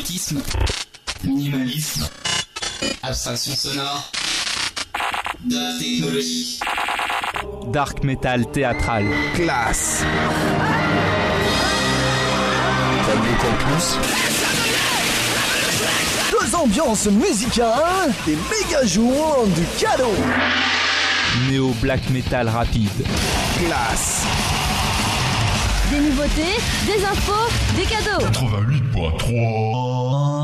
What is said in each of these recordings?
Spiritisme, minimalisme, abstraction sonore, de la technologie. Dark metal théâtral. Classe. Deux ambiances musicales, des méga jouants du cadeau. Néo black metal rapide. Classe. Des nouveautés, des infos, des cadeaux. 88.3.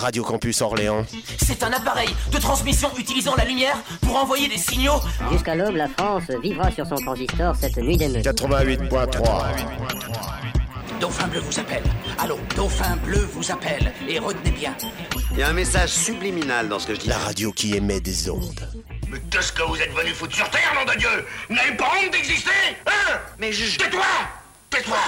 Radio Campus Orléans. C'est un appareil de transmission utilisant la lumière pour envoyer des signaux. Jusqu'à l'aube, la France vivra sur son transistor cette nuit d'émeute. 88.3. Dauphin bleu vous appelle. Allô, Dauphin bleu vous appelle. Et retenez bien. Il y a un message subliminal dans ce que je dis. La radio qui émet des ondes. Mais qu'est-ce que vous êtes venu foutre sur Terre, nom de Dieu? Vous n'avez pas honte d'exister Hein? Mais je... Tais-toi Tais-toi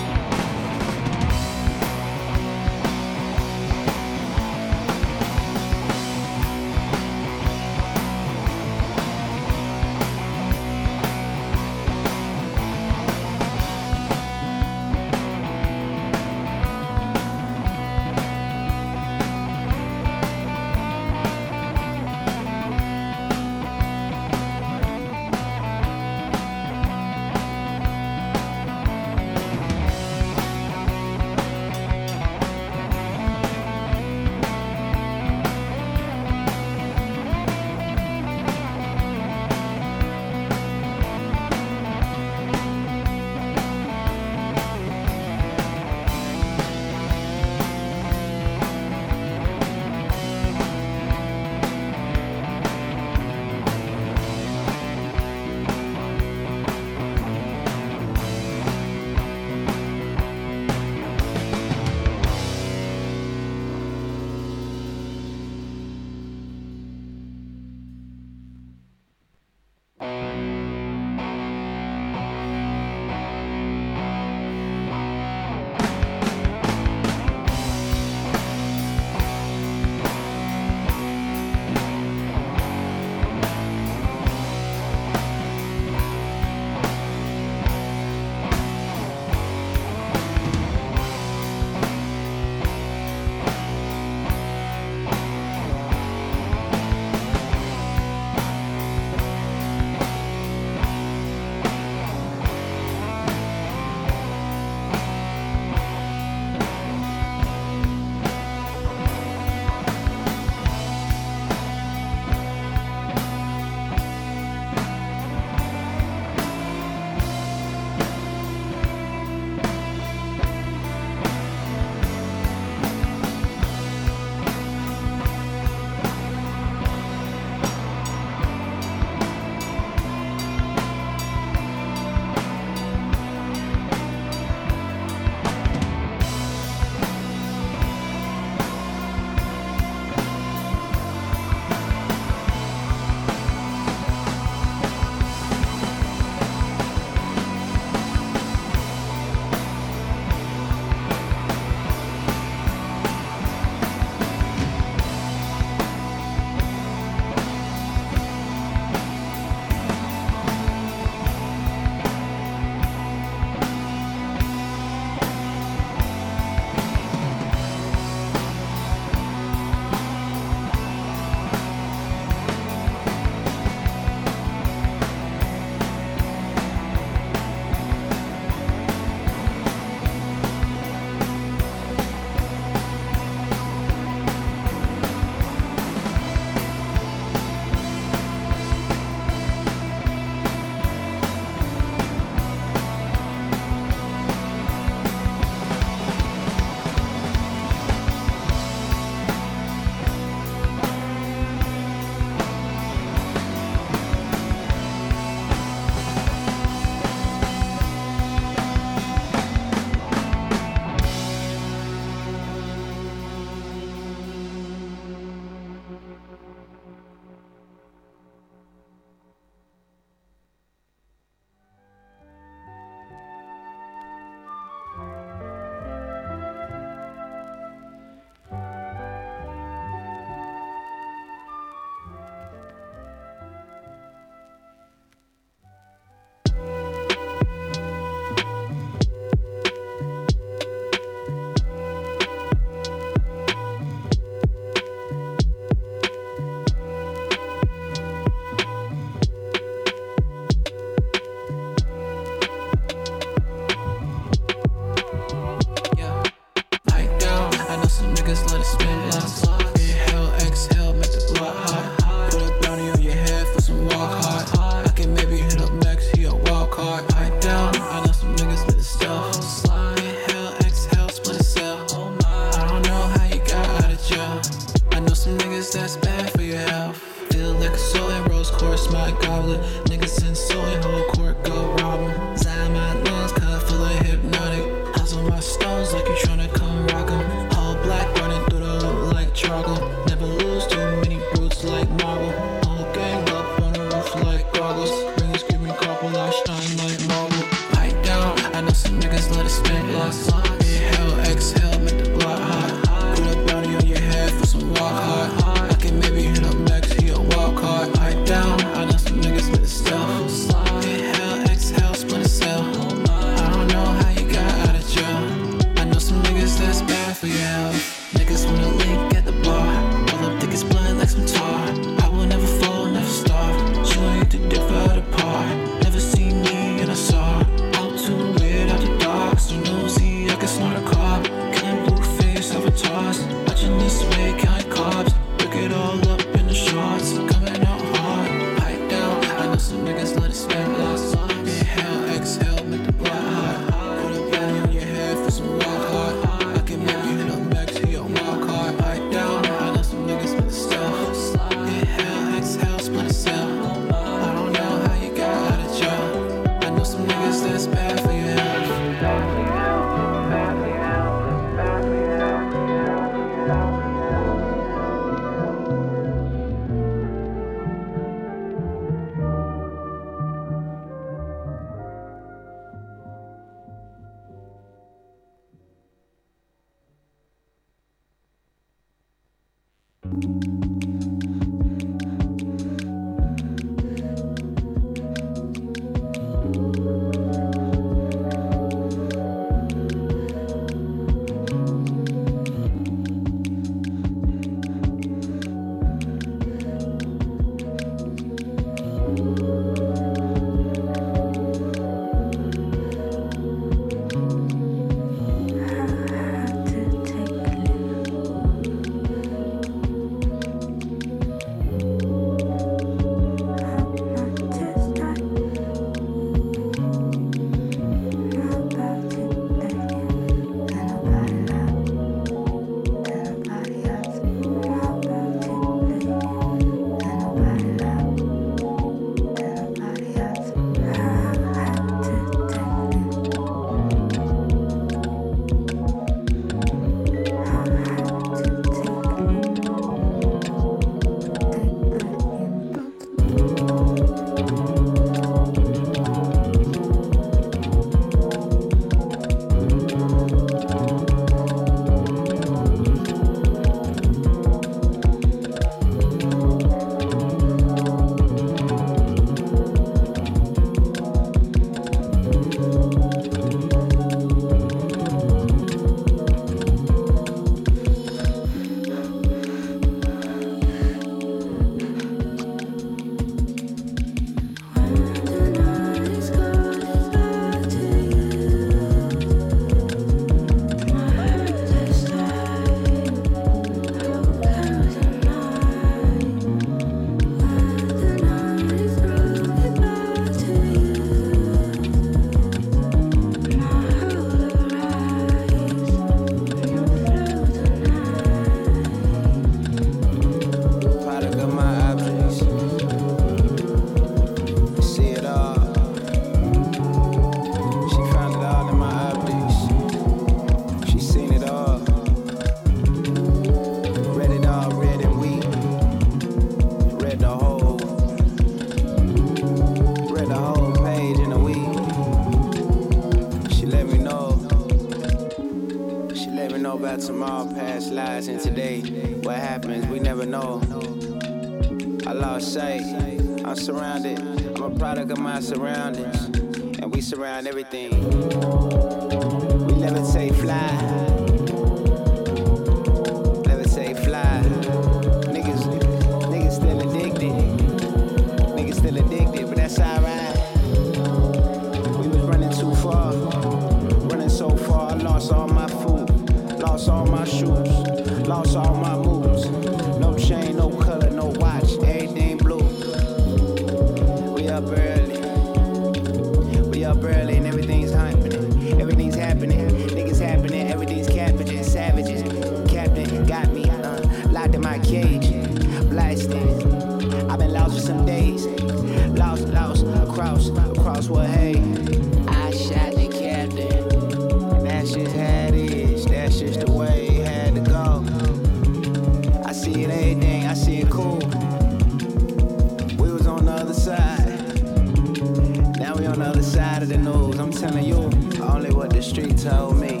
the street told me.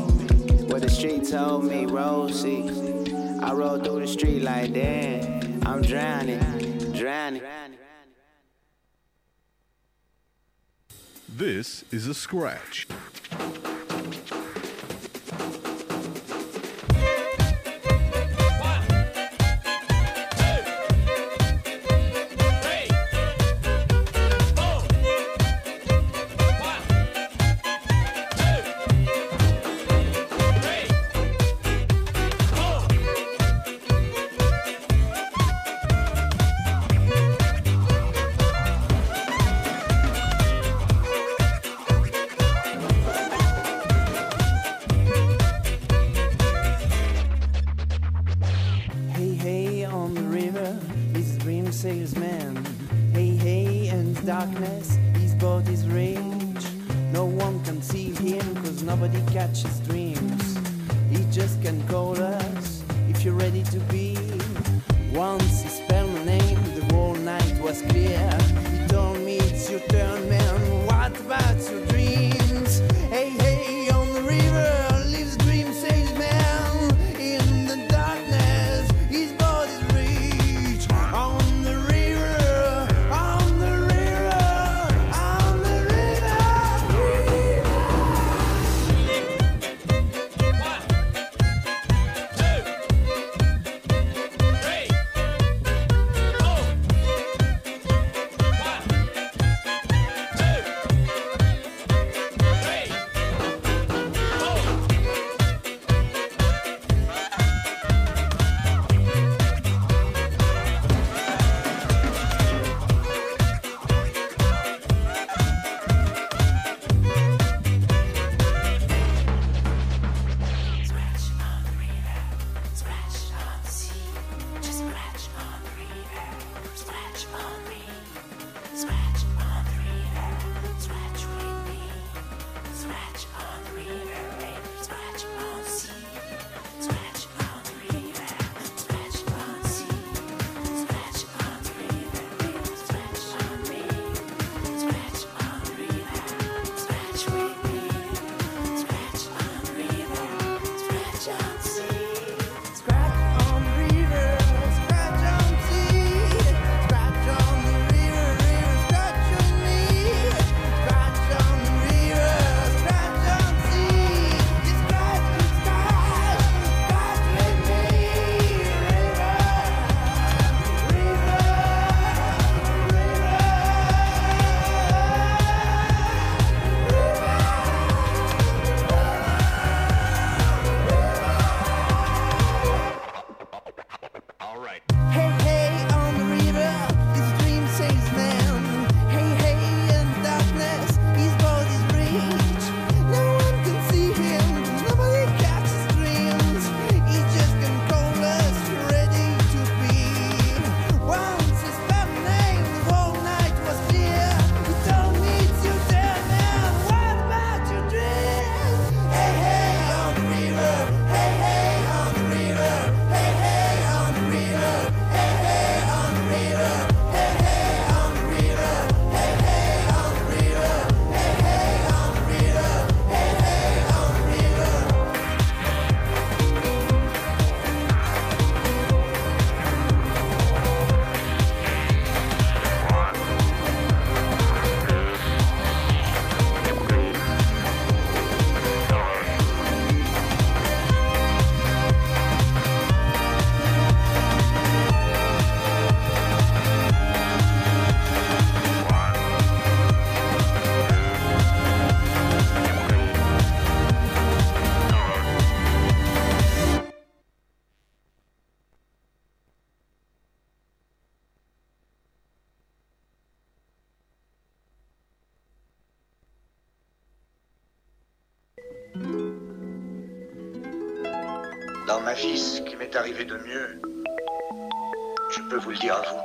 What the street told me, Rosie. I rolled through the street like damn. I'm drowning, drowning. This is a scratch. arriver de mieux, je peux vous le dire à vous,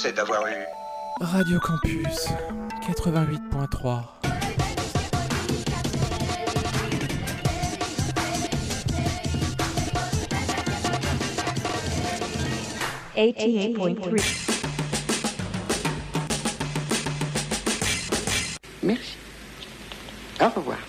c'est d'avoir eu... Radio Campus 88.3 88.3 Merci. Au revoir.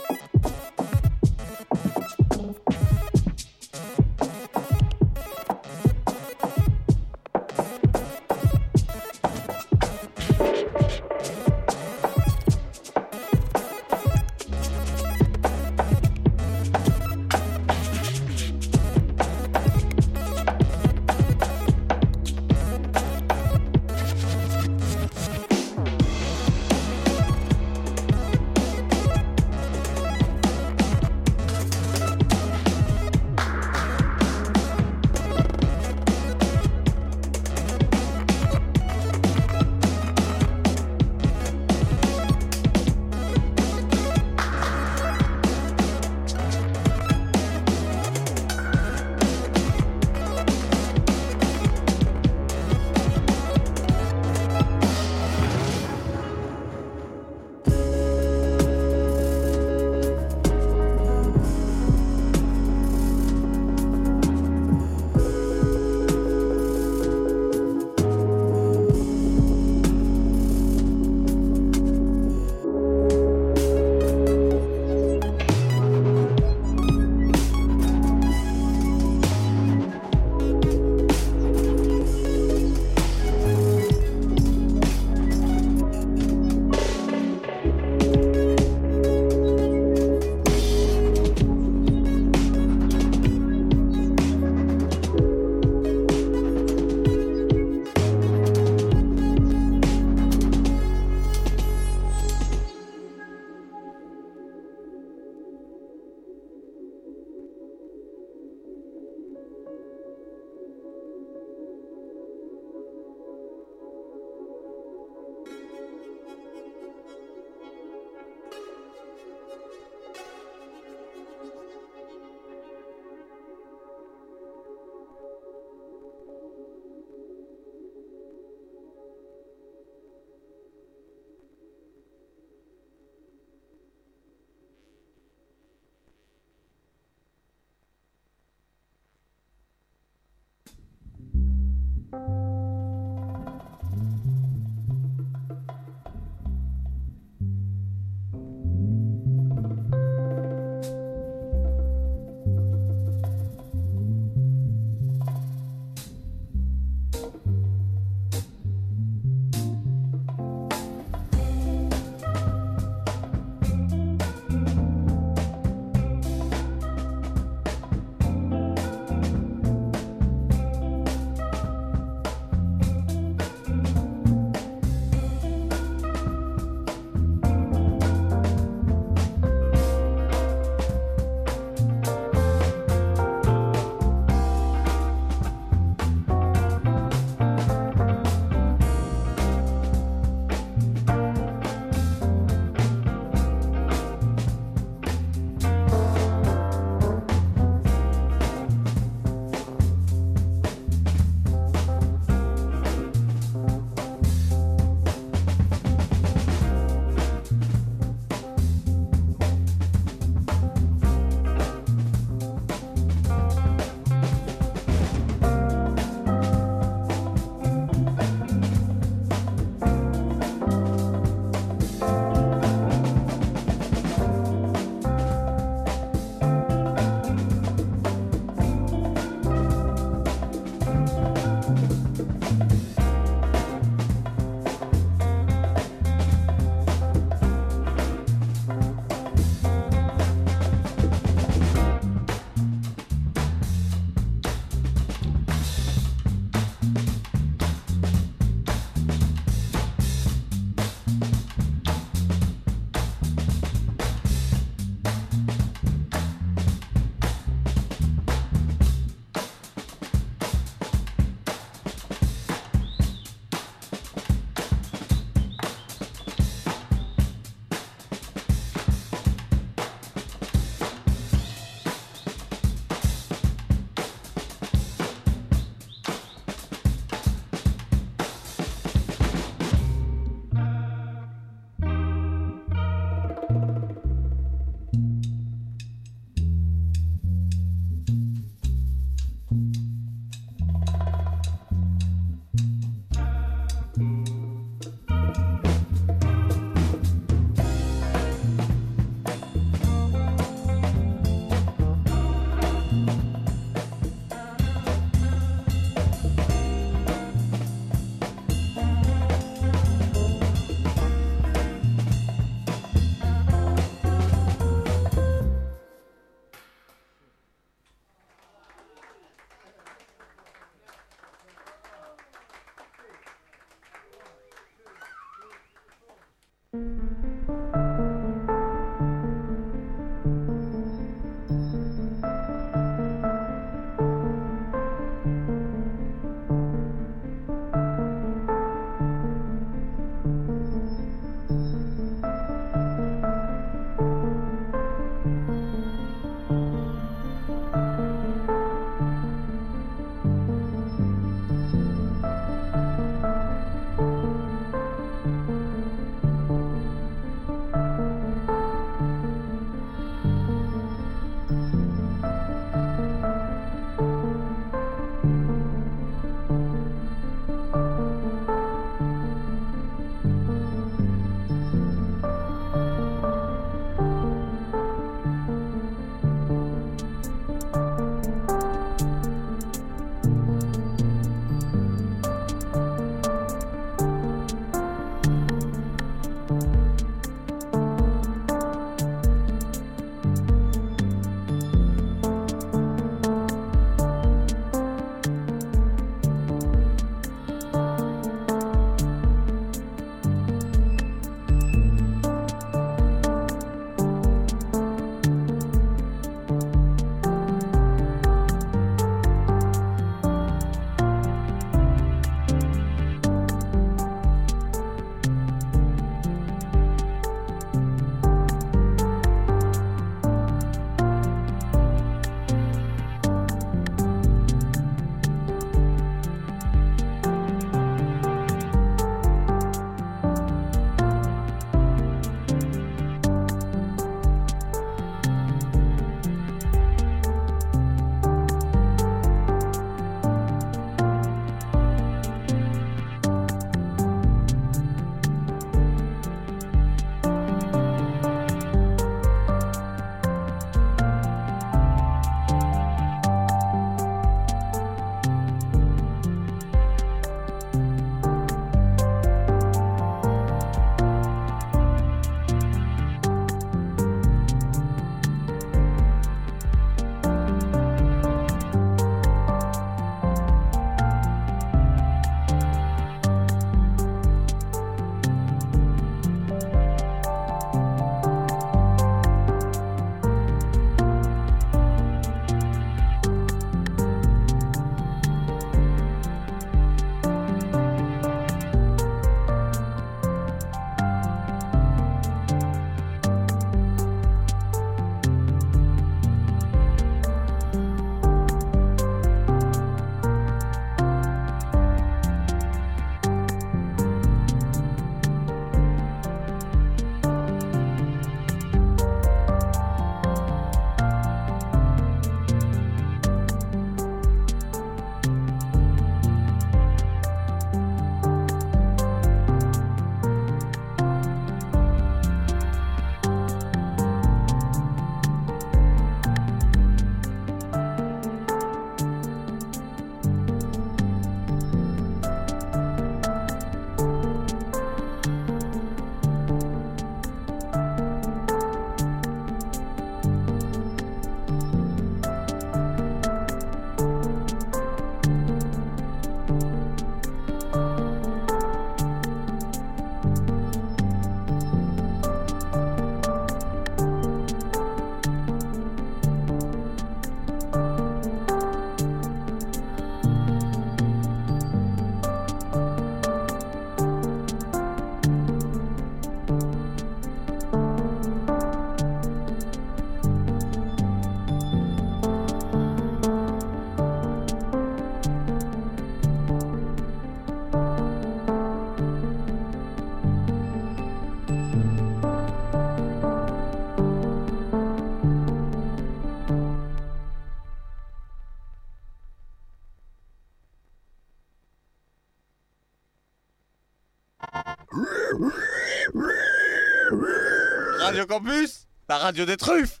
La radio des truffes.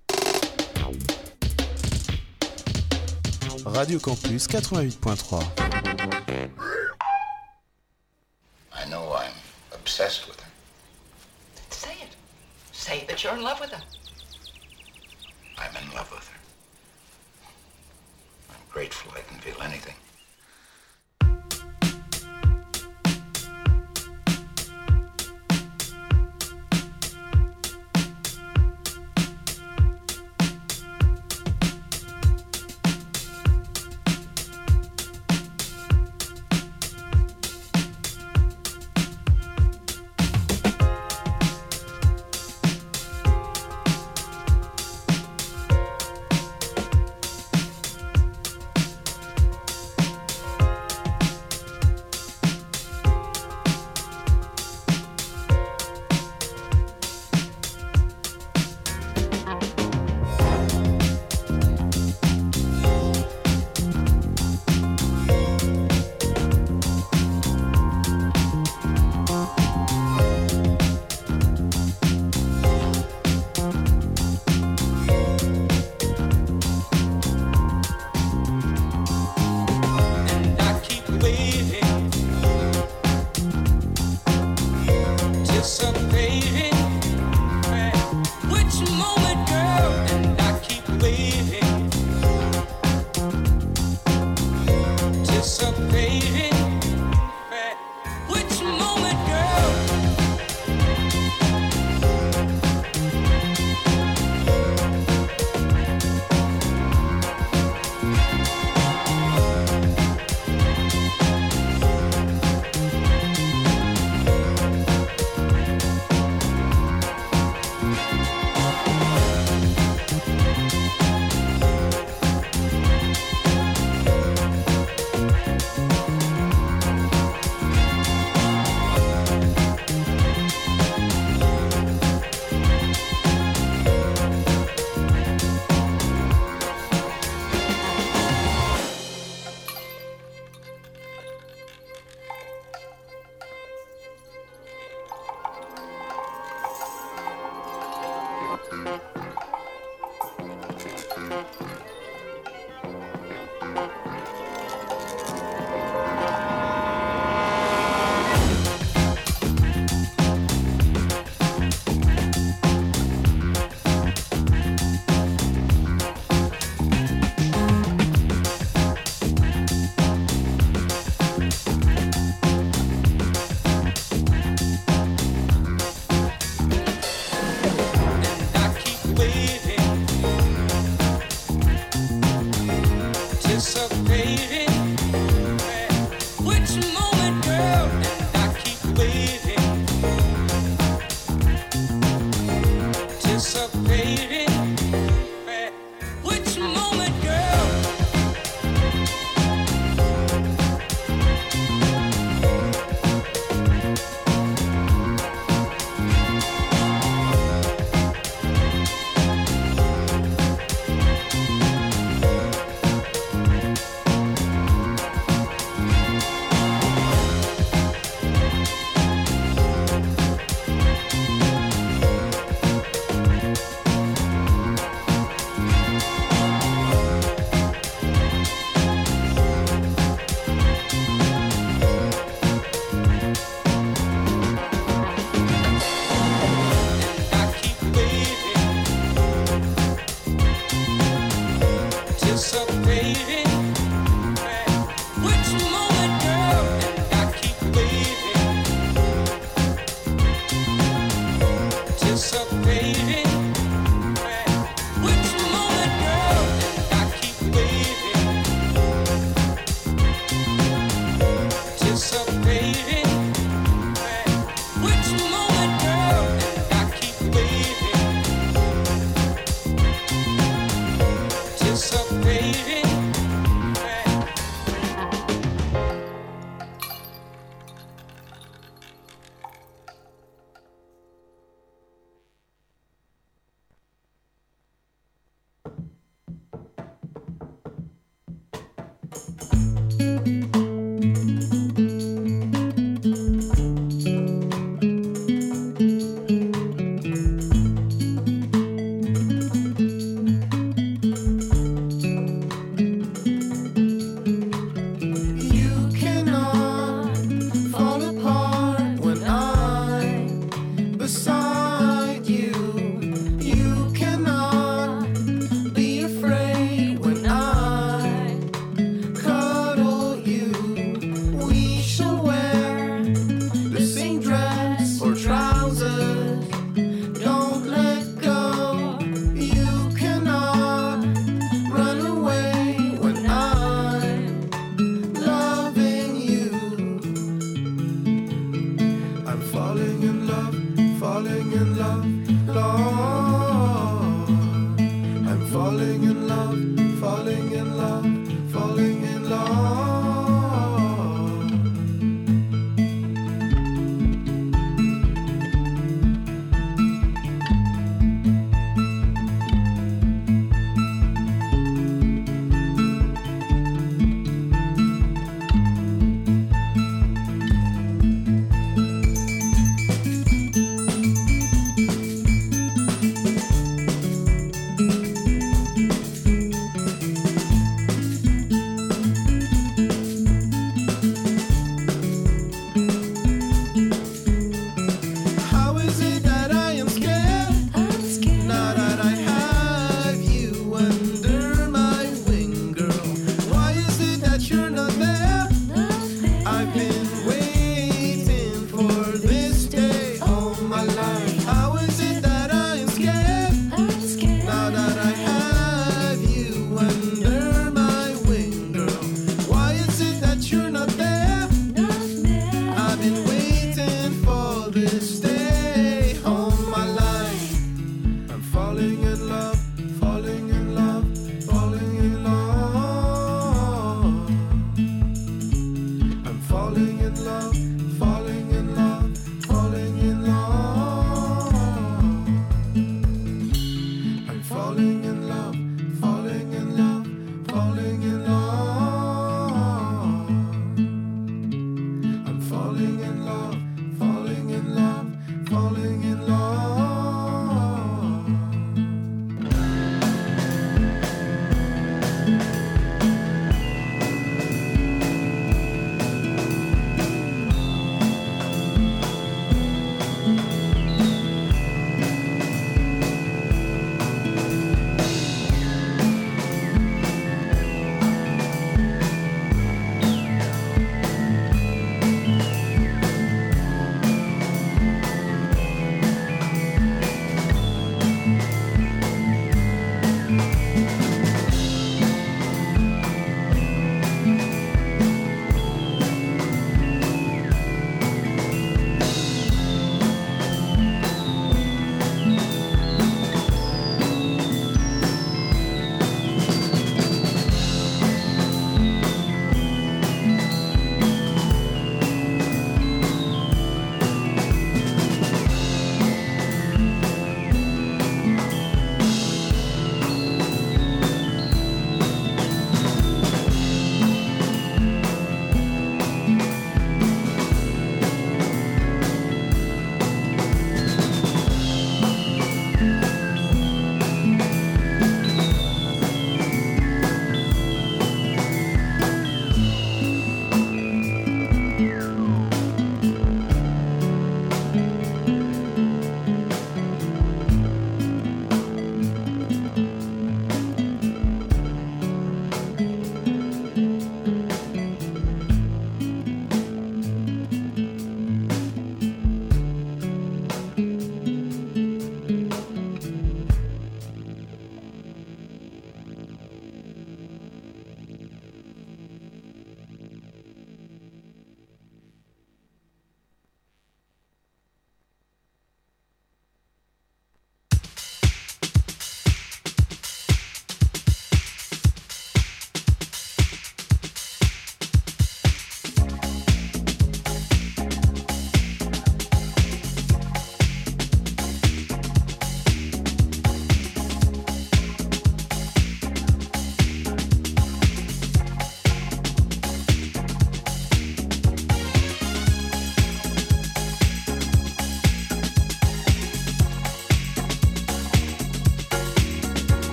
Radio Campus 88.3.